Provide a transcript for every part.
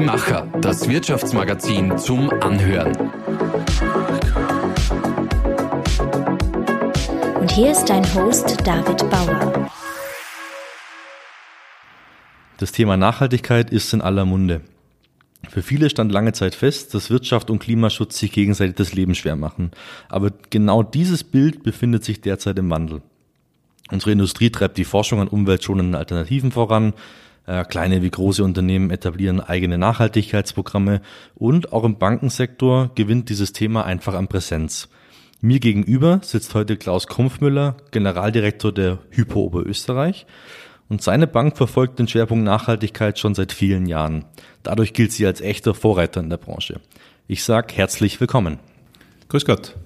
Die Macher, das Wirtschaftsmagazin zum Anhören. Und hier ist dein Host David Bauer. Das Thema Nachhaltigkeit ist in aller Munde. Für viele stand lange Zeit fest, dass Wirtschaft und Klimaschutz sich gegenseitig das Leben schwer machen. Aber genau dieses Bild befindet sich derzeit im Wandel. Unsere Industrie treibt die Forschung an umweltschonenden Alternativen voran. Äh, kleine wie große Unternehmen etablieren eigene Nachhaltigkeitsprogramme und auch im Bankensektor gewinnt dieses Thema einfach an Präsenz. Mir gegenüber sitzt heute Klaus Krumpfmüller, Generaldirektor der Hypo Oberösterreich. Und seine Bank verfolgt den Schwerpunkt Nachhaltigkeit schon seit vielen Jahren. Dadurch gilt sie als echter Vorreiter in der Branche. Ich sage herzlich willkommen. Grüß Gott.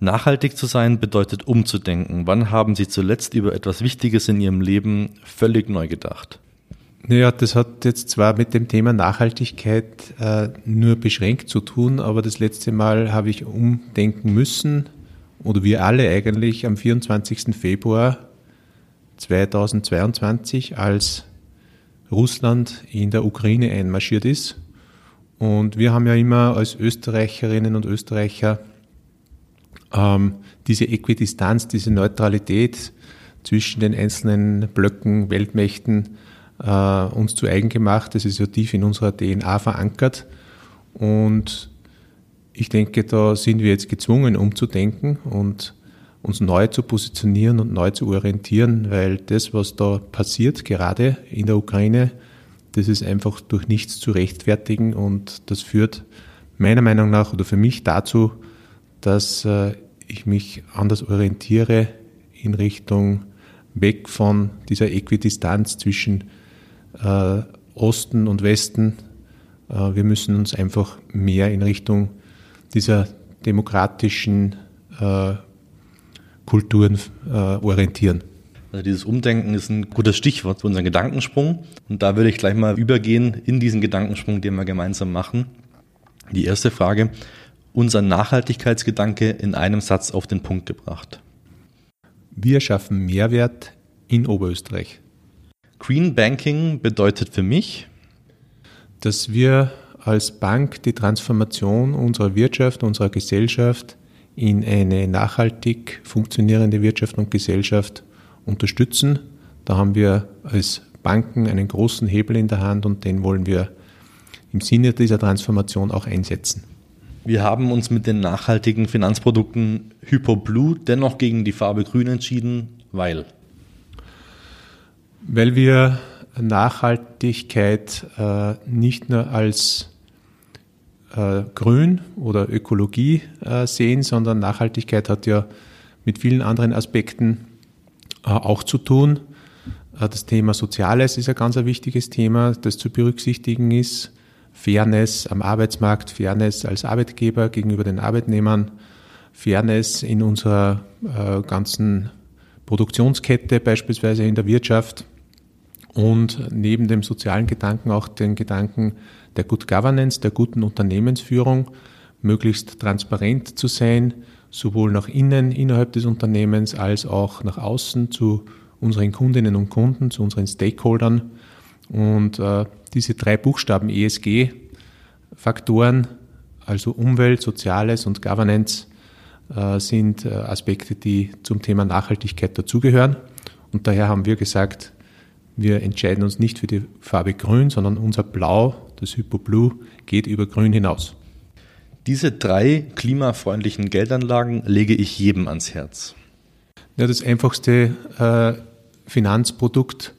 Nachhaltig zu sein bedeutet umzudenken. Wann haben Sie zuletzt über etwas Wichtiges in Ihrem Leben völlig neu gedacht? Naja, das hat jetzt zwar mit dem Thema Nachhaltigkeit äh, nur beschränkt zu tun, aber das letzte Mal habe ich umdenken müssen, oder wir alle eigentlich, am 24. Februar 2022, als Russland in der Ukraine einmarschiert ist. Und wir haben ja immer als Österreicherinnen und Österreicher ähm, diese Äquidistanz, diese Neutralität zwischen den einzelnen Blöcken, Weltmächten äh, uns zu eigen gemacht. Das ist ja tief in unserer DNA verankert. Und ich denke, da sind wir jetzt gezwungen, umzudenken und uns neu zu positionieren und neu zu orientieren, weil das, was da passiert, gerade in der Ukraine, das ist einfach durch nichts zu rechtfertigen und das führt meiner Meinung nach oder für mich dazu, dass äh, ich mich anders orientiere in Richtung weg von dieser Äquidistanz zwischen äh, Osten und Westen. Äh, wir müssen uns einfach mehr in Richtung dieser demokratischen Kulturen orientieren. Also dieses Umdenken ist ein gutes Stichwort für unseren Gedankensprung. Und da würde ich gleich mal übergehen in diesen Gedankensprung, den wir gemeinsam machen. Die erste Frage, unser Nachhaltigkeitsgedanke in einem Satz auf den Punkt gebracht. Wir schaffen Mehrwert in Oberösterreich. Green Banking bedeutet für mich, dass wir als Bank die Transformation unserer Wirtschaft, unserer Gesellschaft in eine nachhaltig funktionierende Wirtschaft und Gesellschaft unterstützen. Da haben wir als Banken einen großen Hebel in der Hand und den wollen wir im Sinne dieser Transformation auch einsetzen. Wir haben uns mit den nachhaltigen Finanzprodukten HypoBlue dennoch gegen die Farbe Grün entschieden, weil? Weil wir Nachhaltigkeit äh, nicht nur als äh, Grün oder Ökologie äh, sehen, sondern Nachhaltigkeit hat ja mit vielen anderen Aspekten äh, auch zu tun. Äh, das Thema Soziales ist ein ganz ein wichtiges Thema, das zu berücksichtigen ist. Fairness am Arbeitsmarkt, Fairness als Arbeitgeber gegenüber den Arbeitnehmern, Fairness in unserer äh, ganzen Produktionskette, beispielsweise in der Wirtschaft und neben dem sozialen Gedanken auch den Gedanken der Good Governance, der guten Unternehmensführung, möglichst transparent zu sein, sowohl nach innen innerhalb des Unternehmens als auch nach außen zu unseren Kundinnen und Kunden, zu unseren Stakeholdern. Und äh, diese drei Buchstaben ESG-Faktoren, also Umwelt, Soziales und Governance, äh, sind äh, Aspekte, die zum Thema Nachhaltigkeit dazugehören. Und daher haben wir gesagt, wir entscheiden uns nicht für die Farbe Grün, sondern unser Blau, das Hypo Blue, geht über Grün hinaus. Diese drei klimafreundlichen Geldanlagen lege ich jedem ans Herz. Ja, das einfachste äh, Finanzprodukt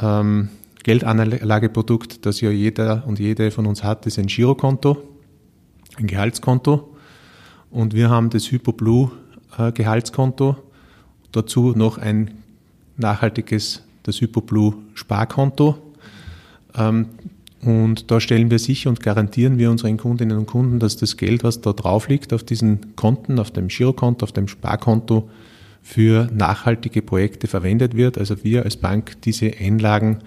ähm, Geldanlageprodukt, das ja jeder und jede von uns hat, ist ein Girokonto, ein Gehaltskonto. Und wir haben das HypoBlue äh, Gehaltskonto, dazu noch ein nachhaltiges, das HypoBlue Sparkonto. Ähm, und da stellen wir sicher und garantieren wir unseren Kundinnen und Kunden, dass das Geld, was da drauf liegt, auf diesen Konten, auf dem Girokonto, auf dem Sparkonto, für nachhaltige Projekte verwendet wird. Also wir als Bank diese Einlagen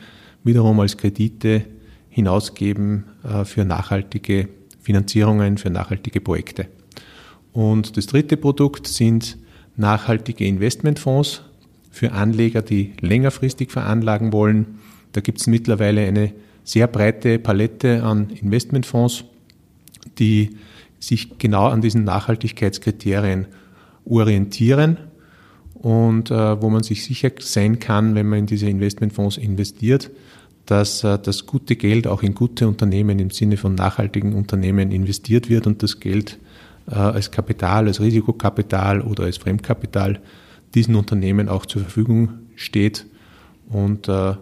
wiederum als Kredite hinausgeben äh, für nachhaltige Finanzierungen, für nachhaltige Projekte. Und das dritte Produkt sind nachhaltige Investmentfonds für Anleger, die längerfristig veranlagen wollen. Da gibt es mittlerweile eine sehr breite Palette an Investmentfonds, die sich genau an diesen Nachhaltigkeitskriterien orientieren und äh, wo man sich sicher sein kann, wenn man in diese Investmentfonds investiert, dass äh, das gute Geld auch in gute Unternehmen im Sinne von nachhaltigen Unternehmen investiert wird und das Geld äh, als Kapital, als Risikokapital oder als Fremdkapital diesen Unternehmen auch zur Verfügung steht. Und äh,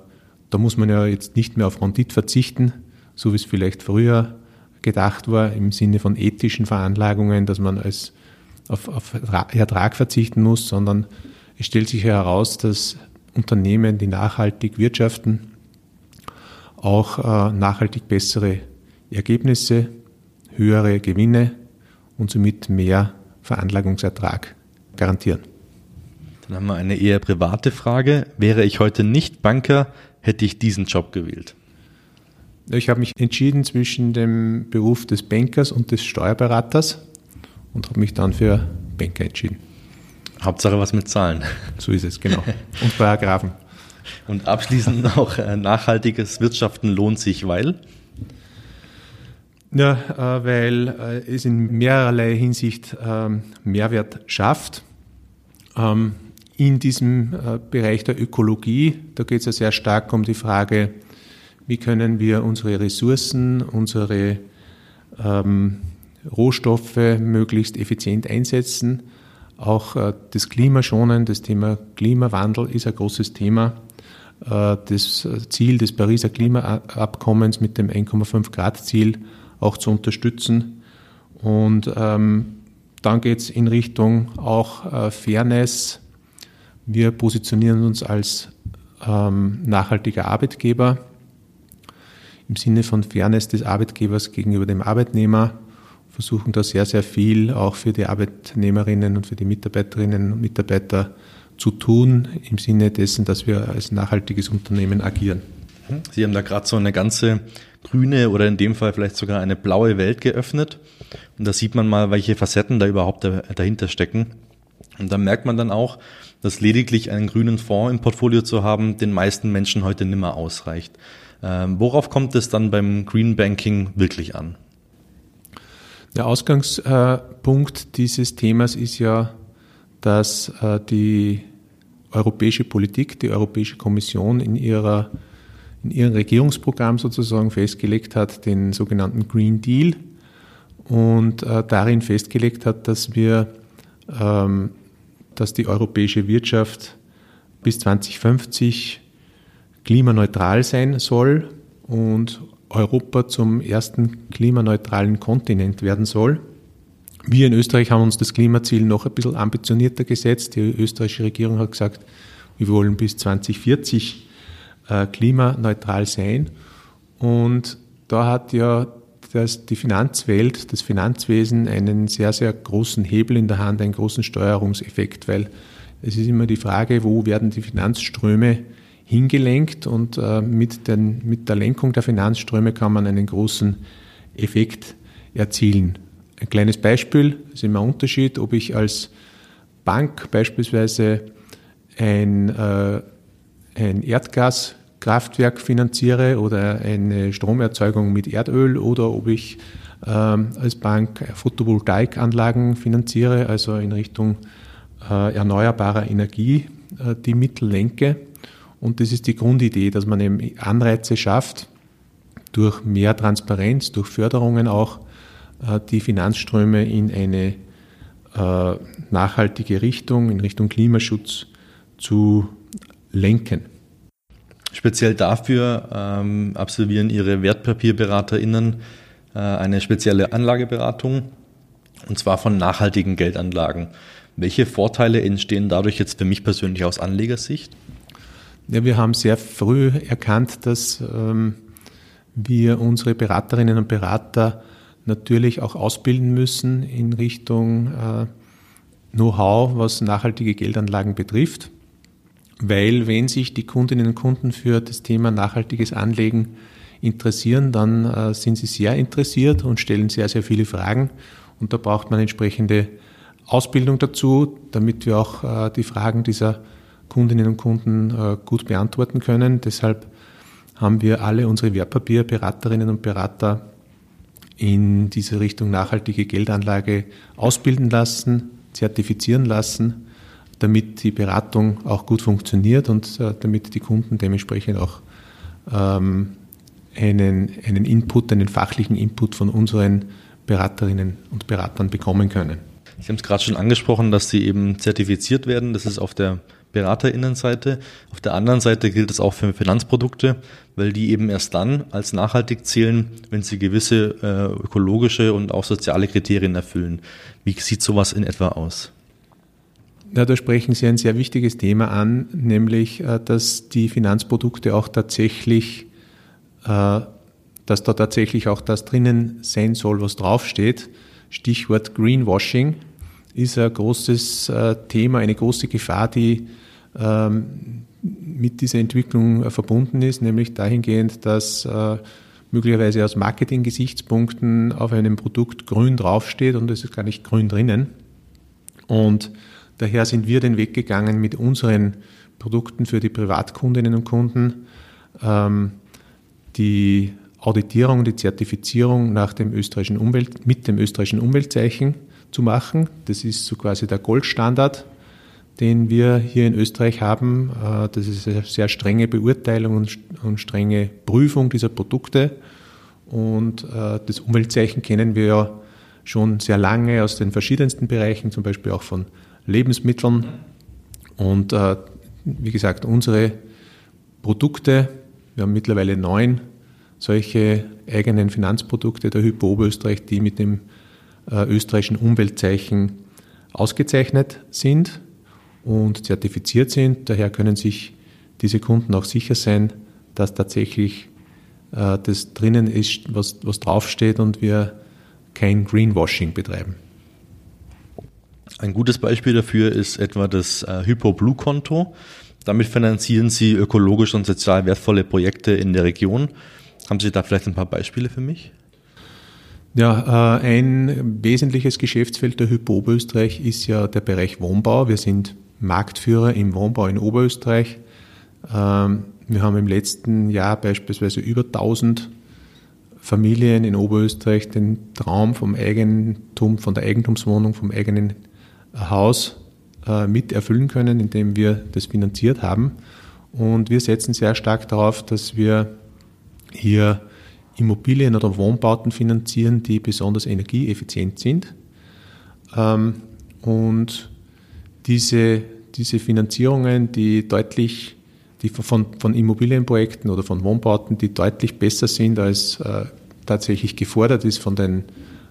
da muss man ja jetzt nicht mehr auf Rendite verzichten, so wie es vielleicht früher gedacht war, im Sinne von ethischen Veranlagungen, dass man als auf, auf Ertrag verzichten muss, sondern es stellt sich heraus, dass Unternehmen, die nachhaltig wirtschaften, auch äh, nachhaltig bessere Ergebnisse, höhere Gewinne und somit mehr Veranlagungsertrag garantieren. Dann haben wir eine eher private Frage. Wäre ich heute nicht Banker, hätte ich diesen Job gewählt? Ich habe mich entschieden zwischen dem Beruf des Bankers und des Steuerberaters und habe mich dann für Banker entschieden. Hauptsache was mit Zahlen. So ist es, genau. Und Paragraphen. Und abschließend auch äh, nachhaltiges Wirtschaften lohnt sich, weil? Ja, äh, weil äh, es in mehrerlei Hinsicht ähm, Mehrwert schafft. Ähm, in diesem Bereich der Ökologie, da geht es ja sehr stark um die Frage, wie können wir unsere Ressourcen, unsere ähm, Rohstoffe möglichst effizient einsetzen auch äh, das Klimaschonen, das Thema Klimawandel ist ein großes Thema. Äh, das Ziel des Pariser Klimaabkommens mit dem 1,5 Grad Ziel auch zu unterstützen. Und ähm, dann geht es in Richtung auch äh, Fairness. Wir positionieren uns als ähm, nachhaltiger Arbeitgeber im Sinne von Fairness des Arbeitgebers gegenüber dem Arbeitnehmer versuchen da sehr, sehr viel auch für die Arbeitnehmerinnen und für die Mitarbeiterinnen und Mitarbeiter zu tun, im Sinne dessen, dass wir als nachhaltiges Unternehmen agieren. Sie haben da gerade so eine ganze grüne oder in dem Fall vielleicht sogar eine blaue Welt geöffnet. Und da sieht man mal, welche Facetten da überhaupt dahinter stecken. Und da merkt man dann auch, dass lediglich einen grünen Fonds im Portfolio zu haben, den meisten Menschen heute nimmer ausreicht. Ähm, worauf kommt es dann beim Green Banking wirklich an? Der Ausgangspunkt dieses Themas ist ja, dass äh, die europäische Politik, die Europäische Kommission in ihrer in ihrem Regierungsprogramm sozusagen festgelegt hat, den sogenannten Green Deal und äh, darin festgelegt hat, dass wir, ähm, dass die europäische Wirtschaft bis 2050 klimaneutral sein soll und Europa zum ersten klimaneutralen Kontinent werden soll. Wir in Österreich haben uns das Klimaziel noch ein bisschen ambitionierter gesetzt. Die österreichische Regierung hat gesagt, wir wollen bis 2040 äh, klimaneutral sein. Und da hat ja das, die Finanzwelt, das Finanzwesen einen sehr, sehr großen Hebel in der Hand, einen großen Steuerungseffekt, weil es ist immer die Frage, wo werden die Finanzströme hingelenkt und äh, mit, den, mit der Lenkung der Finanzströme kann man einen großen Effekt erzielen. Ein kleines Beispiel, das ist immer ein Unterschied, ob ich als Bank beispielsweise ein, äh, ein Erdgaskraftwerk finanziere oder eine Stromerzeugung mit Erdöl oder ob ich ähm, als Bank Photovoltaikanlagen finanziere, also in Richtung äh, erneuerbarer Energie äh, die Mittel lenke und das ist die Grundidee, dass man eben Anreize schafft, durch mehr Transparenz, durch Förderungen auch, äh, die Finanzströme in eine nachhaltige Richtung, in Richtung Klimaschutz zu lenken. Speziell dafür ähm, absolvieren Ihre WertpapierberaterInnen äh, eine spezielle Anlageberatung und zwar von nachhaltigen Geldanlagen. Welche Vorteile entstehen dadurch jetzt für mich persönlich aus Anlegersicht? Ja, wir haben sehr früh erkannt, dass ähm, wir unsere Beraterinnen und Berater natürlich auch ausbilden müssen in Richtung äh, Know-how, was nachhaltige Geldanlagen betrifft. Weil wenn sich die Kundinnen und Kunden für das Thema nachhaltiges Anlegen interessieren, dann äh, sind sie sehr interessiert und stellen sehr, sehr viele Fragen. Und da braucht man entsprechende Ausbildung dazu, damit wir auch äh, die Fragen dieser Kundinnen und Kunden äh, gut beantworten können. Deshalb haben wir alle unsere Wertpapierberaterinnen und Berater in diese Richtung nachhaltige Geldanlage ausbilden lassen, zertifizieren lassen, damit die Beratung auch gut funktioniert und äh, damit die Kunden dementsprechend auch ähm, einen, einen Input, einen fachlichen Input von unseren Beraterinnen und Beratern bekommen können. Sie haben es gerade schon angesprochen, dass Sie eben zertifiziert werden. Das ist auf der Beraterinnenseite. Auf der anderen Seite gilt es auch für Finanzprodukte, weil die eben erst dann als nachhaltig zählen, wenn sie gewisse äh, ökologische und auch soziale Kriterien erfüllen. Wie sieht sowas in etwa aus? Ja, da sprechen Sie ein sehr wichtiges Thema an, nämlich, äh, dass die Finanzprodukte auch tatsächlich, äh, dass da tatsächlich auch das drinnen sein soll, was draufsteht. Stichwort Greenwashing ist ein großes äh, Thema, eine große Gefahr, die ähm, mit dieser Entwicklung verbunden ist, nämlich dahingehend, dass möglicherweise aus Marketing-Gesichtspunkten auf einem Produkt grün draufsteht und es ist gar nicht grün drinnen. Und daher sind wir den Weg gegangen mit unseren Produkten für die Privatkundinnen und Kunden, ähm, die Auditierung, die Zertifizierung nach dem österreichischen Umwelt, mit dem österreichischen Umweltzeichen zu machen. Das ist so quasi der Goldstandard den wir hier in Österreich haben. Äh, das ist eine sehr strenge Beurteilung und strenge Prüfung dieser Produkte. Und äh, das Umweltzeichen kennen wir ja schon sehr lange aus den verschiedensten Bereichen, zum Beispiel auch von Lebensmitteln. Und äh, wie gesagt, unsere Produkte, wir haben mittlerweile neun solche eigenen Finanzprodukte der Hypo Oberösterreich, die mit dem österreichischen Umweltzeichen ausgezeichnet sind und zertifiziert sind. Daher können sich diese Kunden auch sicher sein, dass tatsächlich äh, das drinnen ist, was, was draufsteht und wir kein Greenwashing betreiben. Ein gutes Beispiel dafür ist etwa das äh, Hypo Blue Konto. Damit finanzieren Sie ökologisch und sozial wertvolle Projekte in der Region. Haben Sie da vielleicht ein paar Beispiele für mich? Ja, äh, ein wesentliches Geschäftsfeld der Hypo Oberösterreich ist ja der Bereich Wohnbau. Wir sind Marktführer im Wohnbau in Oberösterreich. Ähm, wir haben im letzten Jahr beispielsweise über 1000 Familien in Oberösterreich den Traum vom Eigentum, von der Eigentumswohnung, vom eigenen Haus äh, mit erfüllen können, indem wir das finanziert haben. Und wir setzen sehr stark darauf, dass wir hier Immobilien oder Wohnbauten finanzieren, die besonders energieeffizient sind. Ähm, und diese diese Finanzierungen, die deutlich die von, von Immobilienprojekten oder von Wohnbauten, die deutlich besser sind, als äh, tatsächlich gefordert ist von den,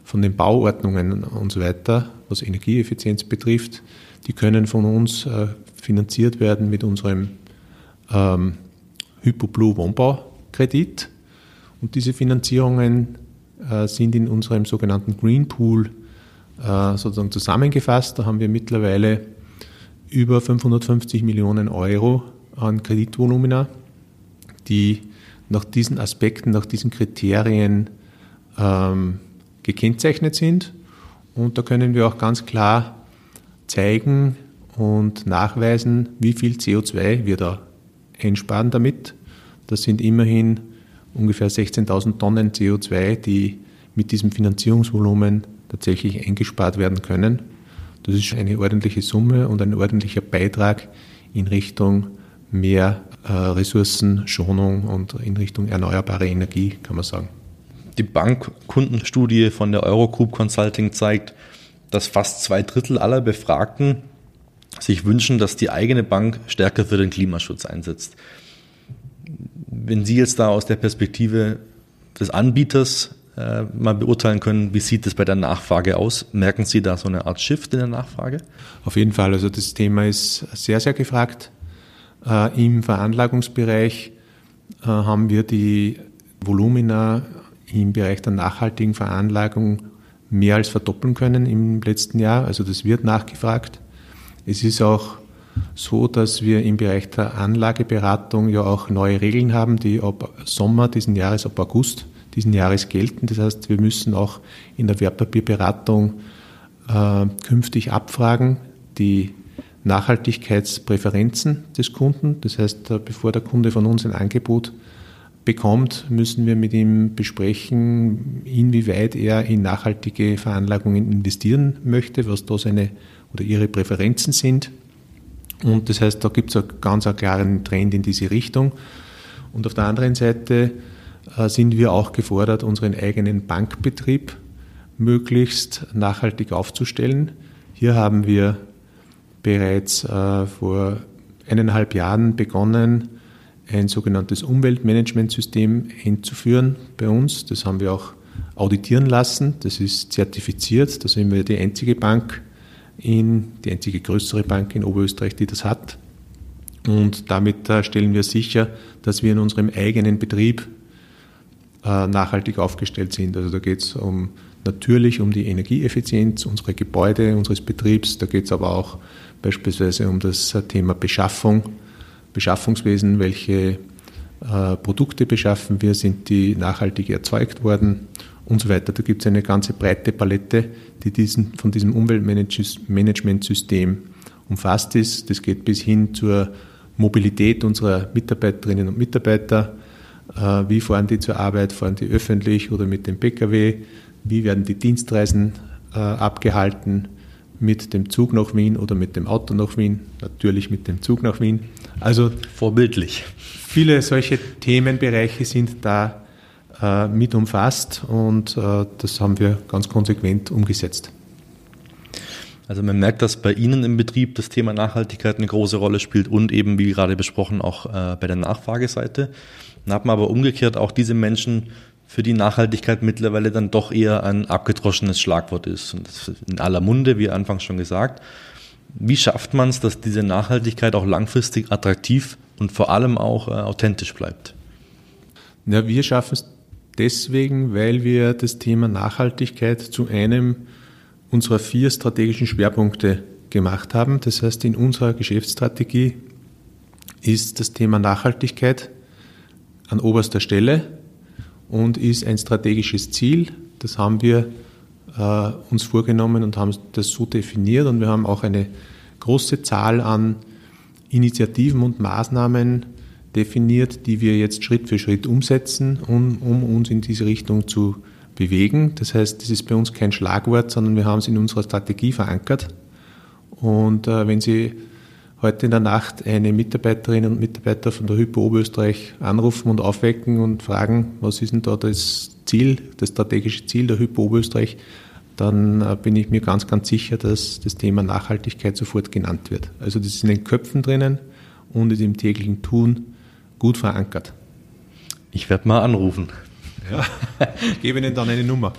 von den Bauordnungen und so weiter, was Energieeffizienz betrifft, die können von uns äh, finanziert werden mit unserem ähm, HypoBlue Wohnbaukredit. Und diese Finanzierungen äh, sind in unserem sogenannten Green Pool äh, sozusagen zusammengefasst. Da haben wir mittlerweile über 550 Millionen Euro an Kreditvolumina, die nach diesen Aspekten, nach diesen Kriterien ähm, gekennzeichnet sind. Und da können wir auch ganz klar zeigen und nachweisen, wie viel CO2 wir da einsparen damit. Das sind immerhin ungefähr 16.000 Tonnen CO2, die mit diesem Finanzierungsvolumen tatsächlich eingespart werden können. Das ist eine ordentliche Summe und ein ordentlicher Beitrag in Richtung mehr äh, Ressourcenschonung und in Richtung erneuerbare Energie, kann man sagen. Die Bankkundenstudie von der Eurogroup Consulting zeigt, dass fast zwei Drittel aller Befragten sich wünschen, dass die eigene Bank stärker für den Klimaschutz einsetzt. Wenn Sie jetzt da aus der Perspektive des Anbieters äh, mal beurteilen können, wie sieht es bei der Nachfrage aus? Merken Sie da so eine Art Shift in der Nachfrage? Auf jeden Fall. Also das Thema ist sehr, sehr gefragt. Äh, Im Veranlagungsbereich äh, haben wir die Volumina im Bereich der nachhaltigen Veranlagung mehr als verdoppeln können im letzten Jahr. Also das wird nachgefragt. Es ist auch so, dass wir im Bereich der Anlageberatung ja auch neue Regeln haben, die ab Sommer diesen Jahres, ab August diesen Jahres gelten. Das heißt, wir müssen auch in der Wertpapierberatung äh, künftig abfragen die Nachhaltigkeitspräferenzen des Kunden. Das heißt, äh, bevor der Kunde von uns ein Angebot bekommt, müssen wir mit ihm besprechen, inwieweit er in nachhaltige Veranlagungen investieren möchte, was da seine oder ihre Präferenzen sind. Und das heißt, da gibt es einen ganz klaren Trend in diese Richtung. Und auf der anderen Seite äh, sind wir auch gefordert, unseren eigenen Bankbetrieb möglichst nachhaltig aufzustellen. Hier haben wir bereits äh, vor eineinhalb Jahren begonnen, ein sogenanntes Umweltmanagementsystem einzuführen bei uns. Das haben wir auch auditieren lassen. Das ist zertifiziert. Da sind wir die einzige Bank in, die einzige größere Bank in Oberösterreich, die das hat. Und damit äh, stellen wir sicher, dass wir in unserem eigenen Betrieb äh, nachhaltig aufgestellt sind. Also da geht es um natürlich um die Energieeffizienz unserer Gebäude, unseres Betriebs. Da geht es aber auch beispielsweise um das Thema Beschaffung, Beschaffungswesen, welche äh, Produkte beschaffen wir, sind die nachhaltig erzeugt worden und so weiter. Da gibt es eine ganze breite Palette, die diesen, von diesem Umweltmanagementsystem umfasst ist. Das geht bis hin zur Mobilität unserer Mitarbeiterinnen und Mitarbeiter. Äh, wie fahren die zur Arbeit? Fahren die öffentlich oder mit dem Pkw? Wie werden die Dienstreisen äh, abgehalten? Mit dem Zug nach Wien oder mit dem Auto nach Wien? Natürlich mit dem Zug nach Wien. Also vorbildlich. Viele solche Themenbereiche sind da äh, mit umfasst und äh, das haben wir ganz konsequent umgesetzt. Also man merkt, dass bei Ihnen im Betrieb das Thema Nachhaltigkeit eine große Rolle spielt und eben, wie gerade besprochen, auch äh, bei der Nachfrageseite. Dann hat man aber umgekehrt auch diese Menschen, für die Nachhaltigkeit mittlerweile dann doch eher ein abgedroschenes Schlagwort ist. Und das ist in aller Munde, wie anfangs schon gesagt. Wie schafft man es, dass diese Nachhaltigkeit auch langfristig attraktiv und vor allem auch äh, authentisch bleibt? Ja, wir schaffen es deswegen, weil wir das Thema Nachhaltigkeit zu einem unserer vier strategischen Schwerpunkte gemacht haben. Das heißt, in unserer Geschäftsstrategie ist das Thema Nachhaltigkeit an oberster Stelle und ist ein strategisches Ziel. Das haben wir äh, uns vorgenommen und haben das so definiert und wir haben auch eine große Zahl an Initiativen und Maßnahmen definiert, die wir jetzt Schritt für Schritt umsetzen, um, um uns in diese Richtung zu bewegen. Das heißt, das ist bei uns kein Schlagwort, sondern wir haben es in unserer Strategie verankert. Und äh, wenn Sie heute in der Nacht eine Mitarbeiterin und Mitarbeiter von der Hypo Oberösterreich anrufen und aufwecken und fragen, was ist denn da das Ziel, das strategische Ziel der Hypo Oberösterreich, dann äh, bin ich mir ganz, ganz sicher, dass das Thema Nachhaltigkeit sofort genannt wird. Also das ist in den Köpfen drinnen und ist im täglichen Tun gut verankert. Ich werde mal anrufen. Ja, ich gebe Ihnen dann eine Nummer.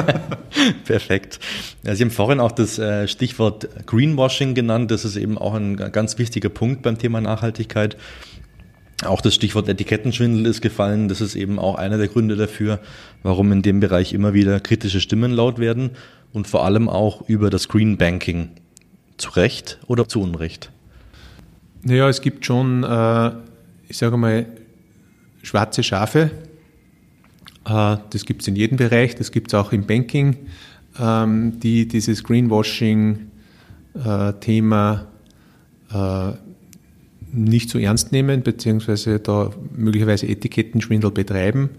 Perfekt. Sie haben vorhin auch das äh, Stichwort Greenwashing genannt. Das ist eben auch ein ganz wichtiger Punkt beim Thema Nachhaltigkeit. Auch das Stichwort Etikettenschwindel ist gefallen. Das ist eben auch einer der Gründe dafür, warum in dem Bereich immer wieder kritische Stimmen laut werden und vor allem auch über das Green Banking. Zu Recht oder zu Unrecht? Naja, es gibt schon, äh, ich sage mal, schwarze Schafe, äh, das gibt es in jedem Bereich, das gibt es auch im Banking, ähm, die dieses Greenwashing-Thema äh, nicht so ernst nehmen, beziehungsweise da möglicherweise Etikettenschwindel betreiben.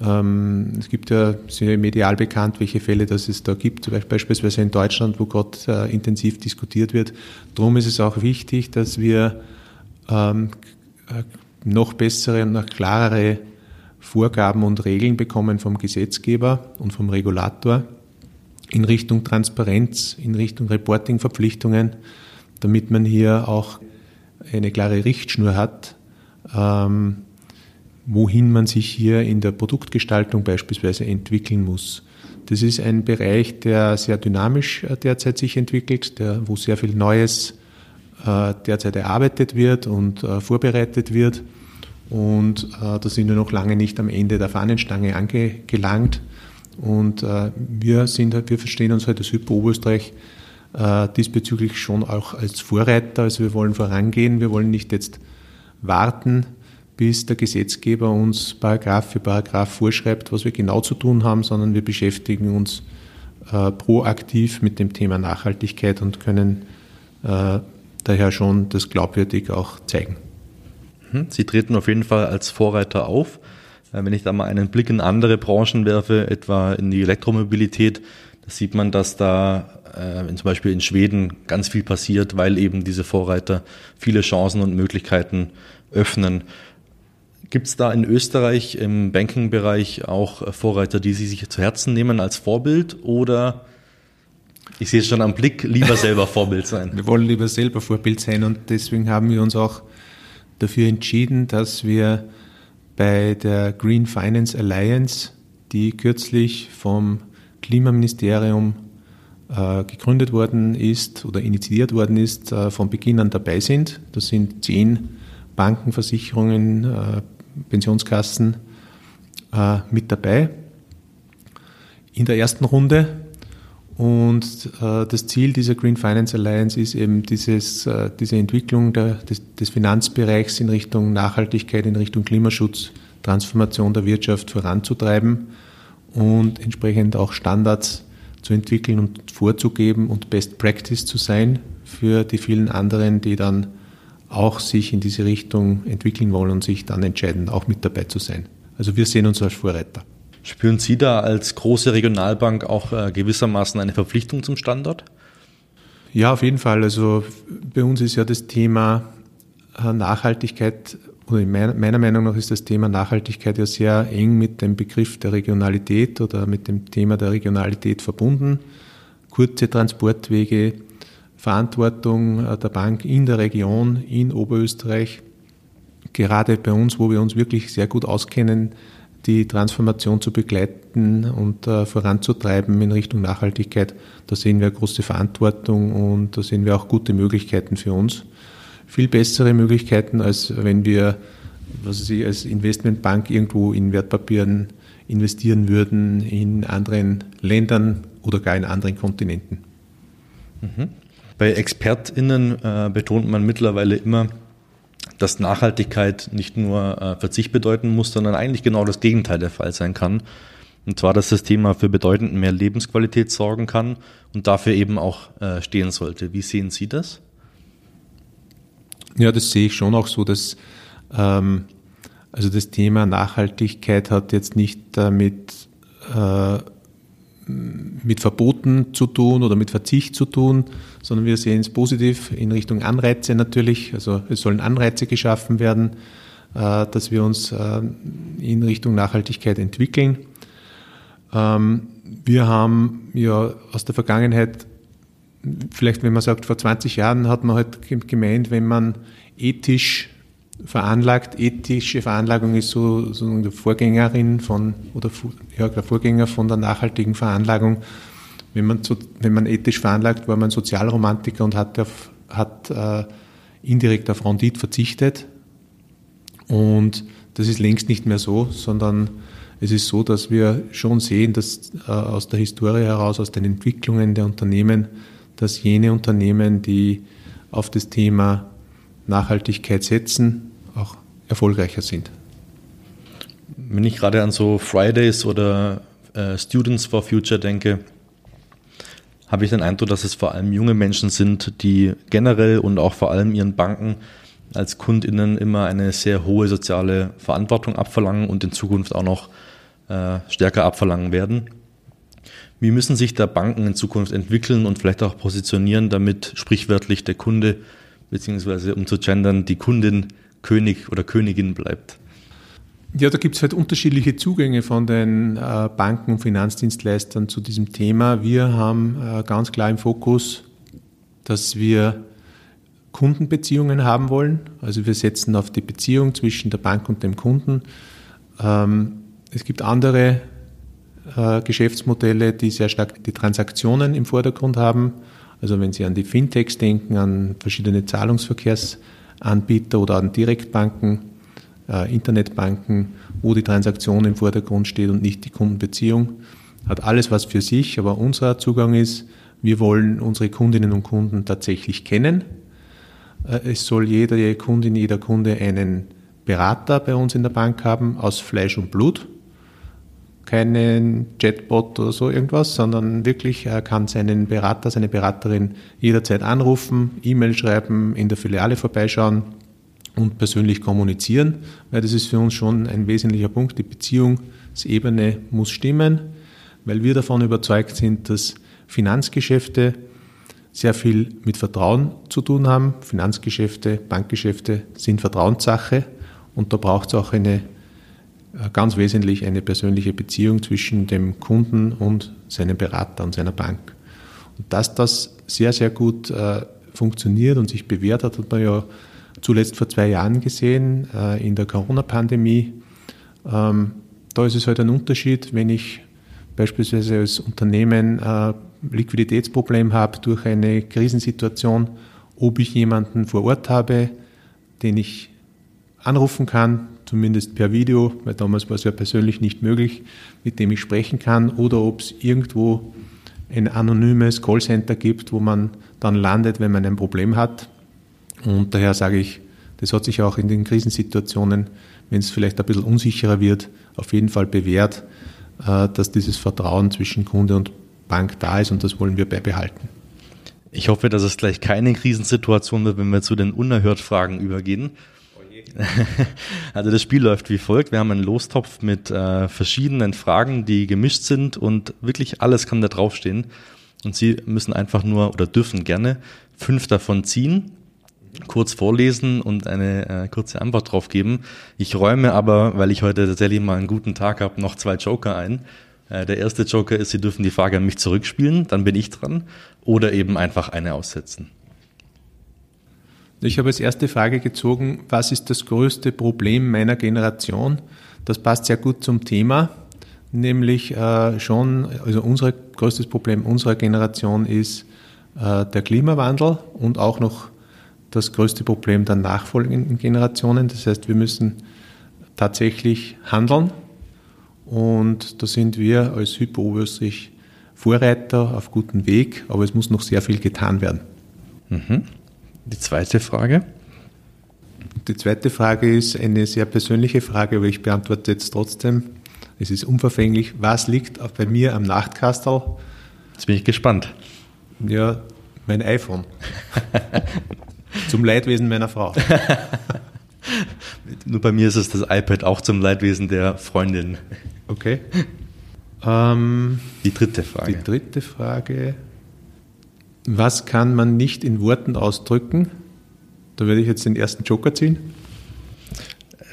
Ähm, es gibt ja sehr medial bekannt, welche Fälle das es da gibt, beispielsweise in Deutschland, wo gerade äh, intensiv diskutiert wird. Darum ist es auch wichtig, dass wir ähm, noch bessere und noch klarere Vorgaben und Regeln bekommen vom Gesetzgeber und vom Regulator in Richtung Transparenz, in Richtung Reporting-Verpflichtungen, damit man hier auch eine klare Richtschnur hat, ähm, wohin man sich hier in der Produktgestaltung beispielsweise entwickeln muss. Das ist ein Bereich, der sehr dynamisch äh, derzeit sich entwickelt, der, wo sehr viel Neues äh, derzeit erarbeitet wird und äh, vorbereitet wird. Und äh, da sind wir noch lange nicht am Ende der Fahnenstange angelangt. Und äh, wir, sind, wir verstehen uns halt als Hypo Oberösterreich äh, diesbezüglich schon auch als Vorreiter. Also wir wollen vorangehen, wir wollen nicht jetzt warten, bis der Gesetzgeber uns Paragraph für Paragraph vorschreibt, was wir genau zu tun haben, sondern wir beschäftigen uns äh, proaktiv mit dem Thema Nachhaltigkeit und können äh, daher schon das glaubwürdig auch zeigen. Mhm. Sie treten auf jeden Fall als Vorreiter auf. Wenn ich da mal einen Blick in andere Branchen werfe, etwa in die Elektromobilität, da sieht man, dass da äh, zum Beispiel in Schweden ganz viel passiert, weil eben diese Vorreiter viele Chancen und Möglichkeiten öffnen. Gibt es da in Österreich im Banking-Bereich auch Vorreiter, die Sie sich zu Herzen nehmen als Vorbild oder ich sehe es schon am Blick, lieber selber Vorbild sein? Wir wollen lieber selber Vorbild sein und deswegen haben wir uns auch dafür entschieden, dass wir bei der Green Finance Alliance, die kürzlich vom Klimaministerium gegründet worden ist oder initiiert worden ist, äh, von Beginn an dabei sind. Das sind zehn Banken, Versicherungen, äh, Pensionskassen äh, mit dabei in der ersten Runde. Und äh, das Ziel dieser Green Finance Alliance ist eben dieses, äh, diese Entwicklung des, des, Finanzbereichs in Richtung Nachhaltigkeit, in Richtung Klimaschutz, Transformation der Wirtschaft voranzutreiben und entsprechend auch Standards zu entwickeln und vorzugeben und Best Practice zu sein für die vielen anderen, die dann auch sich in diese Richtung entwickeln wollen und sich dann entscheiden, auch mit dabei zu sein. Also wir sehen uns als Vorreiter. Spüren Sie da als große Regionalbank auch äh, gewissermaßen eine Verpflichtung zum Standort? Ja, auf jeden Fall. Also bei uns ist ja das Thema äh, Nachhaltigkeit oder meiner, Meinung nach ist das Thema Nachhaltigkeit ja sehr eng mit dem Begriff der Regionalität oder mit dem Thema der Regionalität verbunden. Kurze Transportwege, Verantwortung äh, der Bank in der Region, in Oberösterreich. Gerade bei uns, wo wir uns wirklich sehr gut auskennen, die Transformation zu begleiten und äh, voranzutreiben in Richtung Nachhaltigkeit. Da sehen wir große Verantwortung und da sehen wir auch gute Möglichkeiten für uns. Viel bessere Möglichkeiten, als wenn wir, was weiß ich, als Investmentbank irgendwo in Wertpapieren investieren würden in anderen Ländern oder gar in anderen Kontinenten. Mhm. Bei ExpertInnen äh, betont man mittlerweile immer, dass Nachhaltigkeit nicht nur äh, Verzicht bedeuten muss, sondern eigentlich genau das Gegenteil der Fall sein kann. Und zwar, dass das Thema für bedeutend mehr Lebensqualität sorgen kann und dafür eben auch äh, stehen sollte. Wie sehen Sie das? Ja, das sehe ich schon auch so, dass ähm, also das Thema Nachhaltigkeit hat jetzt nicht damit äh, mit Verboten zu tun oder mit Verzicht zu tun, sondern wir sehen es positiv in Richtung Anreize natürlich. Also es sollen Anreize geschaffen werden, äh, dass wir uns äh, in Richtung Nachhaltigkeit entwickeln. Ähm, wir haben ja aus der Vergangenheit, vielleicht wenn man sagt, vor 20 Jahren hat man halt gemeint, wenn man ethisch veranlagt. Ethische Veranlagung ist so, so eine Vorgängerin von, oder ja, der Vorgänger von der nachhaltigen Veranlagung. Wenn man, wenn man ethisch veranlagt, war man Sozialromantiker und hat, auf, hat äh, indirekt auf Rendite verzichtet. Und das ist längst nicht mehr so, sondern es ist so, dass wir schon sehen, dass äh, aus der Historie heraus, aus den Entwicklungen der Unternehmen, dass jene Unternehmen, die auf das Thema Nachhaltigkeit setzen, auch erfolgreicher sind. Wenn ich gerade an so Fridays oder äh, Students for Future denke, habe ich den Eindruck, dass es vor allem junge Menschen sind, die generell und auch vor allem ihren Banken als KundInnen immer eine sehr hohe soziale Verantwortung abverlangen und in Zukunft auch noch äh, stärker abverlangen werden. Wie müssen sich da Banken in Zukunft entwickeln und vielleicht auch positionieren, damit sprichwörtlich der Kunde, beziehungsweise um zu gendern, die Kundin König oder Königin bleibt. Ja, da gibt es halt unterschiedliche Zugänge von den äh, Banken und Finanzdienstleistern zu diesem Thema. Wir haben äh, ganz klar im Fokus, dass wir Kundenbeziehungen haben wollen. Also wir setzen auf die Beziehung zwischen der Bank und dem Kunden. Ähm, es gibt andere Geschäftsmodelle, die sehr stark die Transaktionen im Vordergrund haben. Also wenn Sie an die Fintechs denken, an verschiedene Zahlungsverkehrs Anbieter oder an Direktbanken, äh, Internetbanken, wo die Transaktion im Vordergrund steht und nicht die Kundenbeziehung. Hat alles was für sich, aber unser Zugang ist, wir wollen unsere Kundinnen und Kunden tatsächlich kennen. Äh, es soll jede Kundin, jeder Kunde einen Berater bei uns in der Bank haben aus Fleisch und Blut keinen Chatbot oder so irgendwas, sondern wirklich, er kann seinen Berater, seine Beraterin jederzeit anrufen, E-Mail schreiben, in der Filiale vorbeischauen und persönlich kommunizieren, weil das ist für uns schon ein wesentlicher Punkt. Die Beziehungsebene muss stimmen, weil wir davon überzeugt sind, dass Finanzgeschäfte sehr viel mit Vertrauen zu tun haben. Finanzgeschäfte, Bankgeschäfte sind Vertrauenssache und da braucht es auch eine ganz wesentlich eine persönliche Beziehung zwischen dem Kunden und seinem Berater und seiner Bank. Und dass das sehr, sehr gut äh, funktioniert und sich bewährt hat, hat man ja zuletzt vor zwei Jahren gesehen äh, in der Corona-Pandemie. Ähm, da ist es halt ein Unterschied, wenn ich beispielsweise als Unternehmen äh, Liquiditätsproblem habe durch eine Krisensituation, ob ich jemanden vor Ort habe, den ich anrufen kann, zumindest per Video, weil damals war es ja persönlich nicht möglich, mit dem ich sprechen kann, oder ob es irgendwo ein anonymes Callcenter gibt, wo man dann landet, wenn man ein Problem hat. Und daher sage ich, das hat sich auch in den Krisensituationen, wenn es vielleicht ein bisschen unsicherer wird, auf jeden Fall bewährt, äh, dass dieses Vertrauen zwischen Kunde und Bank da ist und das wollen wir beibehalten. Ich hoffe, dass es gleich keine Krisensituation wird, wenn wir zu den Unerhört-Fragen übergehen. Also das Spiel läuft wie folgt. Wir haben einen Lostopf mit äh, verschiedenen Fragen, die gemischt sind und wirklich alles kann da draufstehen. Und Sie müssen einfach nur oder dürfen gerne fünf davon ziehen, kurz vorlesen und eine äh, kurze Antwort drauf geben. Ich räume aber, weil ich heute tatsächlich mal einen guten Tag habe, noch zwei Joker ein. Äh, der erste Joker ist, Sie dürfen die Frage an mich zurückspielen, dann bin ich dran. Oder eben einfach eine aussetzen. Ich habe als erste Frage gezogen, was ist das größte Problem meiner Generation? Das passt sehr gut zum Thema, nämlich äh, schon, also unser größtes Problem unserer Generation ist äh, der Klimawandel und auch noch das größte Problem der nachfolgenden Generationen. Das heißt, wir müssen tatsächlich handeln und da sind wir als Hypo Oberösterreich Vorreiter auf gutem Weg, aber es muss noch sehr viel getan werden. Mhm. Die zweite Frage? Die zweite Frage ist eine sehr persönliche Frage, aber ich beantworte jetzt trotzdem. Es ist unverfänglich. Was liegt bei mir am Nachtkastel? Jetzt bin ich gespannt. Ja, mein iPhone. zum Leidwesen meiner Frau. Nur bei mir ist es das iPad auch zum Leidwesen der Freundin. Okay. Ähm, die dritte Frage. Die dritte Frage. Was kann man nicht in Worten ausdrücken? Da werde ich jetzt den ersten Joker ziehen.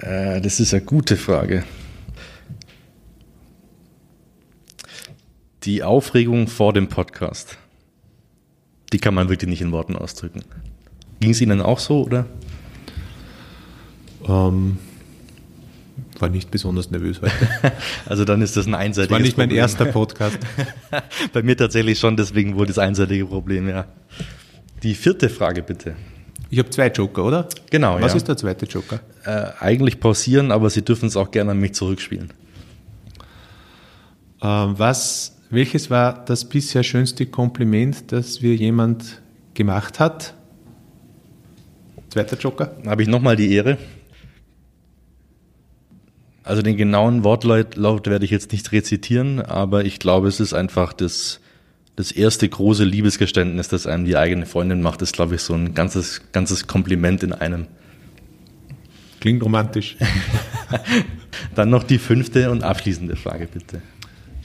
Äh, das ist eine gute Frage. Die Aufregung vor dem Podcast. Die kann man wirklich nicht in Worten ausdrücken. Ging es Ihnen auch so, oder? Ähm, war nicht besonders nervös heute. also dann ist das ein einseitiges Problem. Das war nicht mein erster Podcast. Bei mir tatsächlich schon, deswegen wohl das einseitige Problem, ja. Die vierte Frage bitte. Ich habe zwei Joker, oder? Genau. Was ja. ist der zweite Joker? Äh, eigentlich pausieren, aber Sie dürfen es auch gerne an mich zurückspielen. Ähm, was, welches war das bisher schönste Kompliment, das wir jemand gemacht hat? Zweiter Joker. Habe ich nochmal die Ehre. Also den genauen Wortlaut werde ich jetzt nicht rezitieren, aber ich glaube, es ist einfach das, das erste große Liebesgeständnis, das einem die eigene Freundin macht, ist, glaube ich, so ein ganzes, ganzes Kompliment in einem. Klingt romantisch. Dann noch die fünfte und abschließende Frage, bitte.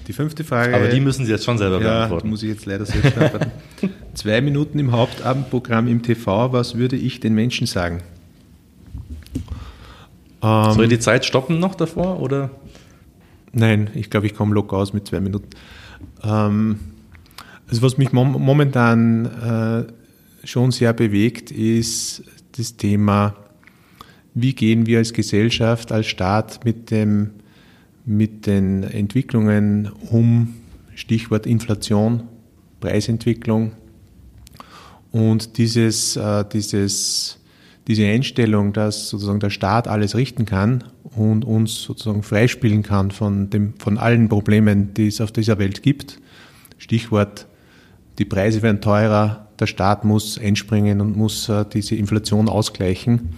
Die fünfte Frage. Aber die müssen Sie jetzt schon selber ja, beantworten. muss ich jetzt leider selbst beantworten. Zwei Minuten im Hauptabendprogramm im TV. Was würde ich den Menschen sagen? Ähm, Soll ich die Zeit stoppen noch davor? Oder? Nein, ich glaube, ich komme locker aus mit zwei Minuten. Ähm, also was mich mom momentan äh, schon sehr bewegt, ist das Thema, wie gehen wir als Gesellschaft, als Staat mit, dem, mit den Entwicklungen um, Stichwort Inflation, Preisentwicklung und dieses, äh, dieses diese Einstellung, dass sozusagen der Staat alles richten kann und uns sozusagen freispielen kann von, dem, von allen Problemen, die es auf dieser Welt gibt. Stichwort, die Preise werden teurer, der Staat muss einspringen und muss äh, diese Inflation ausgleichen.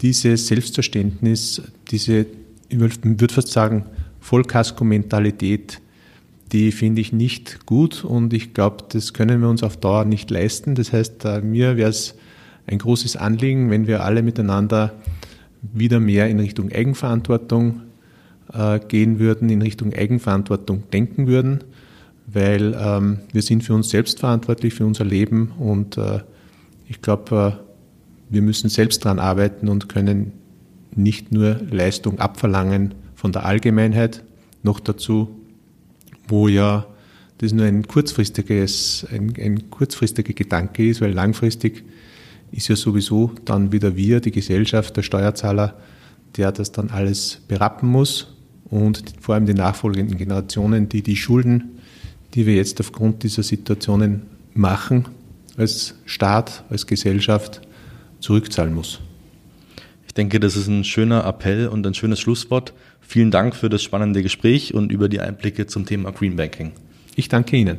Dieses Selbstverständnis, diese, ich würde fast sagen, Vollkasko-Mentalität, die finde ich nicht gut und ich glaube, das können wir uns auf Dauer nicht leisten. Das heißt, äh, mir wäre es ein großes Anliegen, wenn wir alle miteinander wieder mehr in Richtung Eigenverantwortung äh, gehen würden, in Richtung Eigenverantwortung denken würden, weil ähm, wir sind für uns selbst verantwortlich, für unser Leben und äh, ich glaube, äh, wir müssen selbst daran arbeiten und können nicht nur Leistung abverlangen von der Allgemeinheit, noch dazu, wo ja das nur ein kurzfristiges, ein, ein kurzfristiger Gedanke ist, weil langfristig ist ja sowieso dann wieder wir, die Gesellschaft, der Steuerzahler, der das dann alles berappen muss und vor allem die nachfolgenden Generationen, die die Schulden, die wir jetzt aufgrund dieser Situationen machen, als Staat, als Gesellschaft zurückzahlen muss. Ich denke, das ist ein schöner Appell und ein schönes Schlusswort. Vielen Dank für das spannende Gespräch und über die Einblicke zum Thema Green Banking. Ich danke Ihnen.